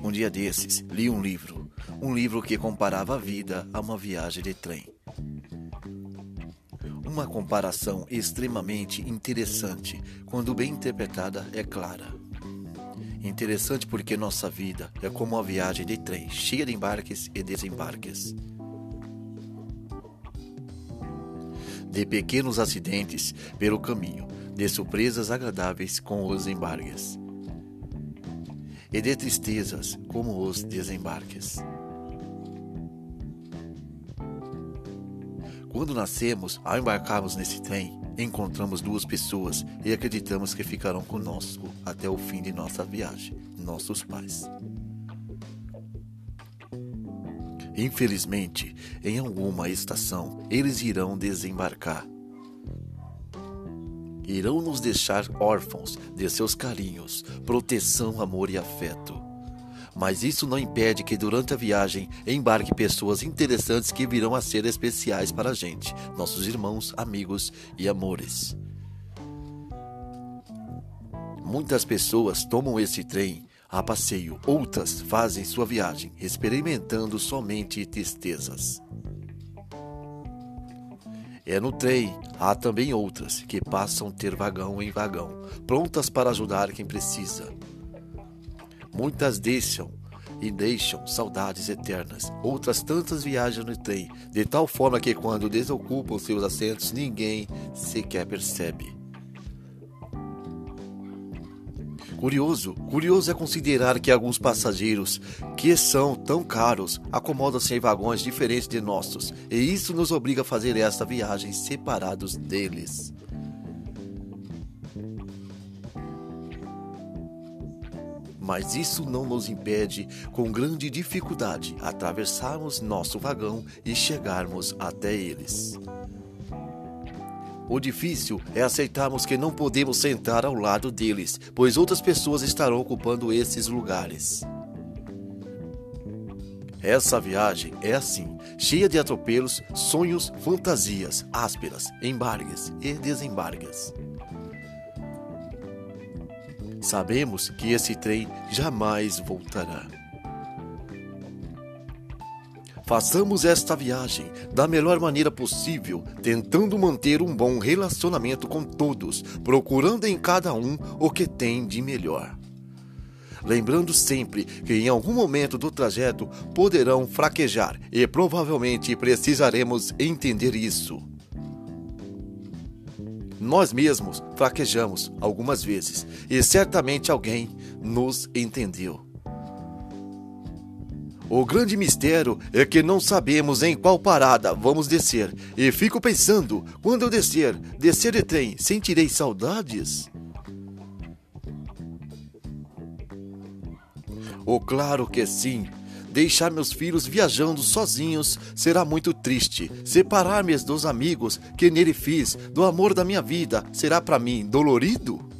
Um dia desses, li um livro. Um livro que comparava a vida a uma viagem de trem. Uma comparação extremamente interessante, quando bem interpretada, é clara. Interessante porque nossa vida é como uma viagem de trem, cheia de embarques e desembarques. De pequenos acidentes pelo caminho, de surpresas agradáveis com os embarques e de tristezas como os desembarques. Quando nascemos, ao embarcarmos nesse trem, encontramos duas pessoas e acreditamos que ficarão conosco até o fim de nossa viagem, nossos pais. Infelizmente, em alguma estação, eles irão desembarcar irão nos deixar órfãos de seus carinhos, proteção, amor e afeto. Mas isso não impede que durante a viagem embarque pessoas interessantes que virão a ser especiais para a gente, nossos irmãos, amigos e amores. Muitas pessoas tomam esse trem a passeio, outras fazem sua viagem experimentando somente tristezas. É no trem, há também outras que passam ter vagão em vagão, prontas para ajudar quem precisa. Muitas deixam e deixam saudades eternas. Outras tantas viajam no trem, de tal forma que quando desocupam seus assentos, ninguém sequer percebe. Curioso, curioso é considerar que alguns passageiros, que são tão caros, acomodam-se em vagões diferentes de nossos, e isso nos obriga a fazer esta viagem separados deles. Mas isso não nos impede, com grande dificuldade, atravessarmos nosso vagão e chegarmos até eles. O difícil é aceitarmos que não podemos sentar ao lado deles, pois outras pessoas estarão ocupando esses lugares. Essa viagem é assim, cheia de atropelos, sonhos, fantasias ásperas, embargues e desembargues. Sabemos que esse trem jamais voltará. Façamos esta viagem da melhor maneira possível, tentando manter um bom relacionamento com todos, procurando em cada um o que tem de melhor. Lembrando sempre que em algum momento do trajeto poderão fraquejar e provavelmente precisaremos entender isso. Nós mesmos fraquejamos algumas vezes e certamente alguém nos entendeu. O grande mistério é que não sabemos em qual parada vamos descer. E fico pensando, quando eu descer, descer de trem, sentirei saudades? Oh, claro que sim. Deixar meus filhos viajando sozinhos será muito triste. Separar-me dos amigos que nele fiz, do amor da minha vida, será para mim dolorido?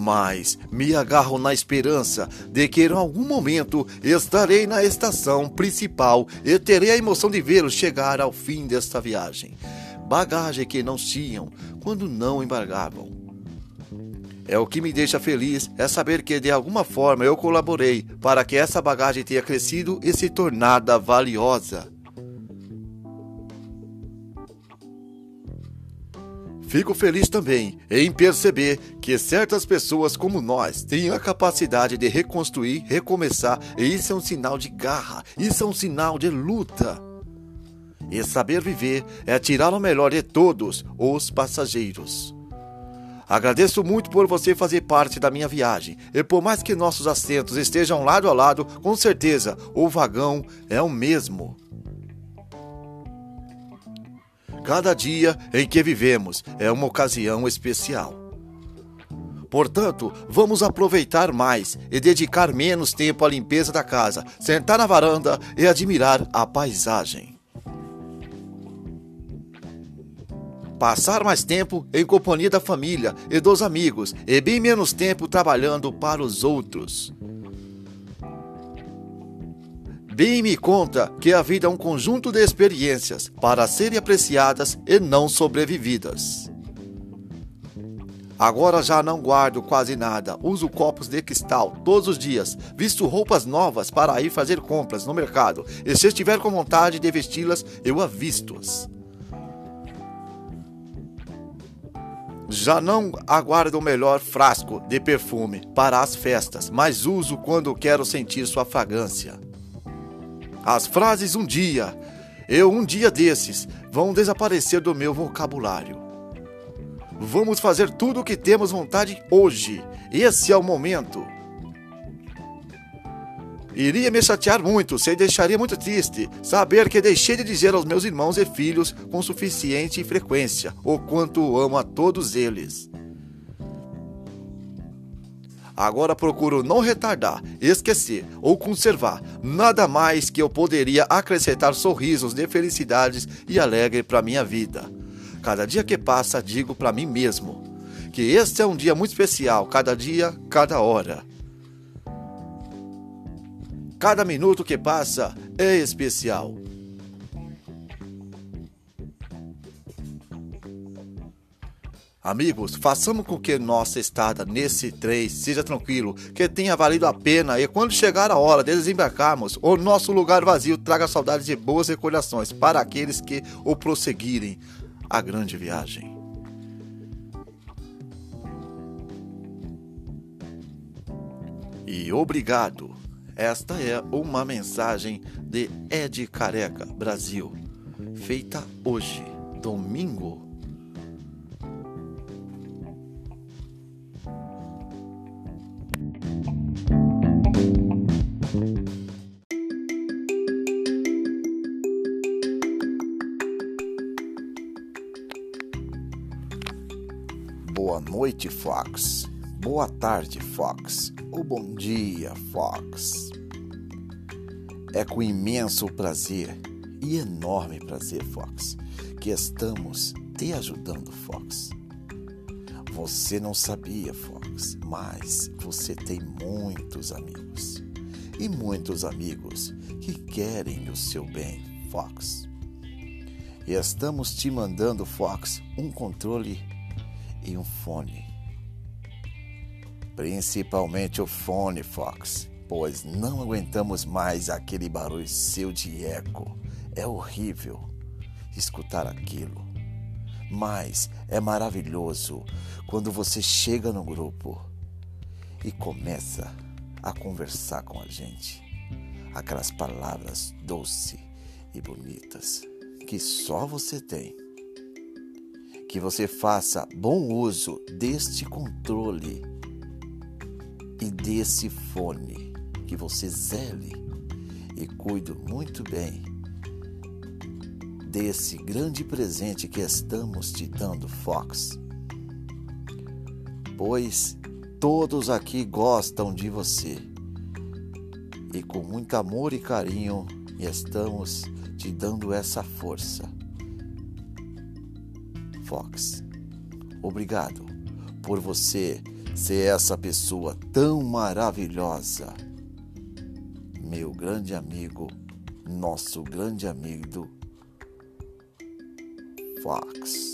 Mas me agarro na esperança de que em algum momento estarei na estação principal e terei a emoção de vê-los chegar ao fim desta viagem. Bagagem que não tinham quando não embargavam. É o que me deixa feliz é saber que de alguma forma eu colaborei para que essa bagagem tenha crescido e se tornada valiosa. Fico feliz também em perceber que certas pessoas como nós têm a capacidade de reconstruir, recomeçar, e isso é um sinal de garra, isso é um sinal de luta. E saber viver é tirar o melhor de todos os passageiros. Agradeço muito por você fazer parte da minha viagem. E por mais que nossos assentos estejam lado a lado, com certeza o vagão é o mesmo. Cada dia em que vivemos é uma ocasião especial. Portanto, vamos aproveitar mais e dedicar menos tempo à limpeza da casa, sentar na varanda e admirar a paisagem. Passar mais tempo em companhia da família e dos amigos e bem menos tempo trabalhando para os outros. Bem me conta que a vida é um conjunto de experiências para serem apreciadas e não sobrevividas. Agora já não guardo quase nada. Uso copos de cristal todos os dias. Visto roupas novas para ir fazer compras no mercado. E se estiver com vontade de vesti-las, eu avisto-as. Já não aguardo o melhor frasco de perfume para as festas, mas uso quando quero sentir sua fragrância. As frases um dia, eu um dia desses, vão desaparecer do meu vocabulário. Vamos fazer tudo o que temos vontade hoje. Esse é o momento. Iria me chatear muito, se deixaria muito triste, saber que deixei de dizer aos meus irmãos e filhos com suficiente frequência o quanto amo a todos eles. Agora procuro não retardar, esquecer ou conservar nada mais que eu poderia acrescentar sorrisos de felicidades e alegre para minha vida. Cada dia que passa, digo para mim mesmo que este é um dia muito especial, cada dia, cada hora. Cada minuto que passa é especial. Amigos, façamos com que nossa estada nesse trem seja tranquilo, que tenha valido a pena e quando chegar a hora de desembarcarmos, o nosso lugar vazio traga saudades de boas recordações para aqueles que o prosseguirem a grande viagem. E obrigado. Esta é uma mensagem de Ed Careca, Brasil, feita hoje, domingo Boa noite, Fox. Boa tarde, Fox. Ou bom dia, Fox. É com imenso prazer e enorme prazer, Fox, que estamos te ajudando, Fox. Você não sabia, Fox, mas você tem muitos amigos. E muitos amigos que querem o seu bem, Fox. E estamos te mandando, Fox, um controle e um fone. Principalmente o fone, Fox, pois não aguentamos mais aquele barulho seu de eco. É horrível escutar aquilo. Mas é maravilhoso quando você chega no grupo e começa a conversar com a gente. Aquelas palavras doces e bonitas que só você tem que você faça bom uso deste controle e desse fone, que você zele e cuide muito bem desse grande presente que estamos te dando, Fox. Pois todos aqui gostam de você e com muito amor e carinho estamos te dando essa força Fox. Obrigado por você ser essa pessoa tão maravilhosa. Meu grande amigo, nosso grande amigo Fox.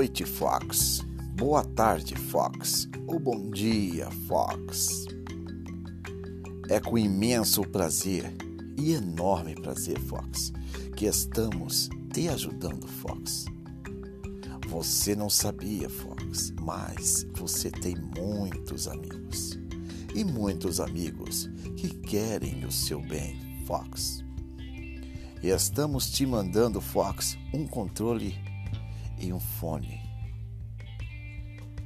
Noite, Fox. Boa tarde, Fox. Ou bom dia, Fox. É com imenso prazer e enorme prazer, Fox, que estamos te ajudando, Fox. Você não sabia, Fox, mas você tem muitos amigos. E muitos amigos que querem o seu bem, Fox. E estamos te mandando, Fox, um controle e um fone.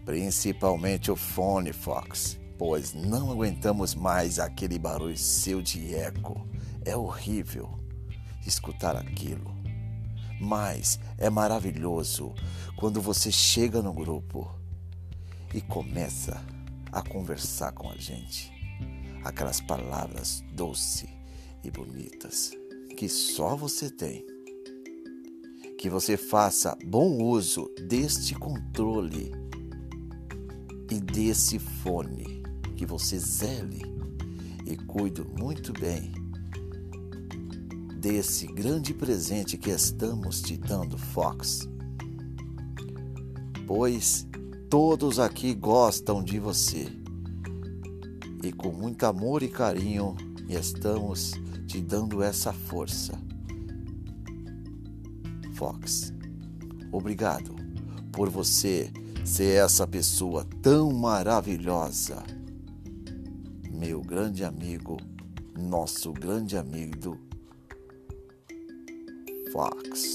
Principalmente o fone, Fox, pois não aguentamos mais aquele barulho seu de eco. É horrível escutar aquilo. Mas é maravilhoso quando você chega no grupo e começa a conversar com a gente. Aquelas palavras doces e bonitas que só você tem que você faça bom uso deste controle e desse fone, que você zele e cuide muito bem desse grande presente que estamos te dando, Fox. Pois todos aqui gostam de você. E com muito amor e carinho estamos te dando essa força. Fox, obrigado por você ser essa pessoa tão maravilhosa. Meu grande amigo, nosso grande amigo Fox.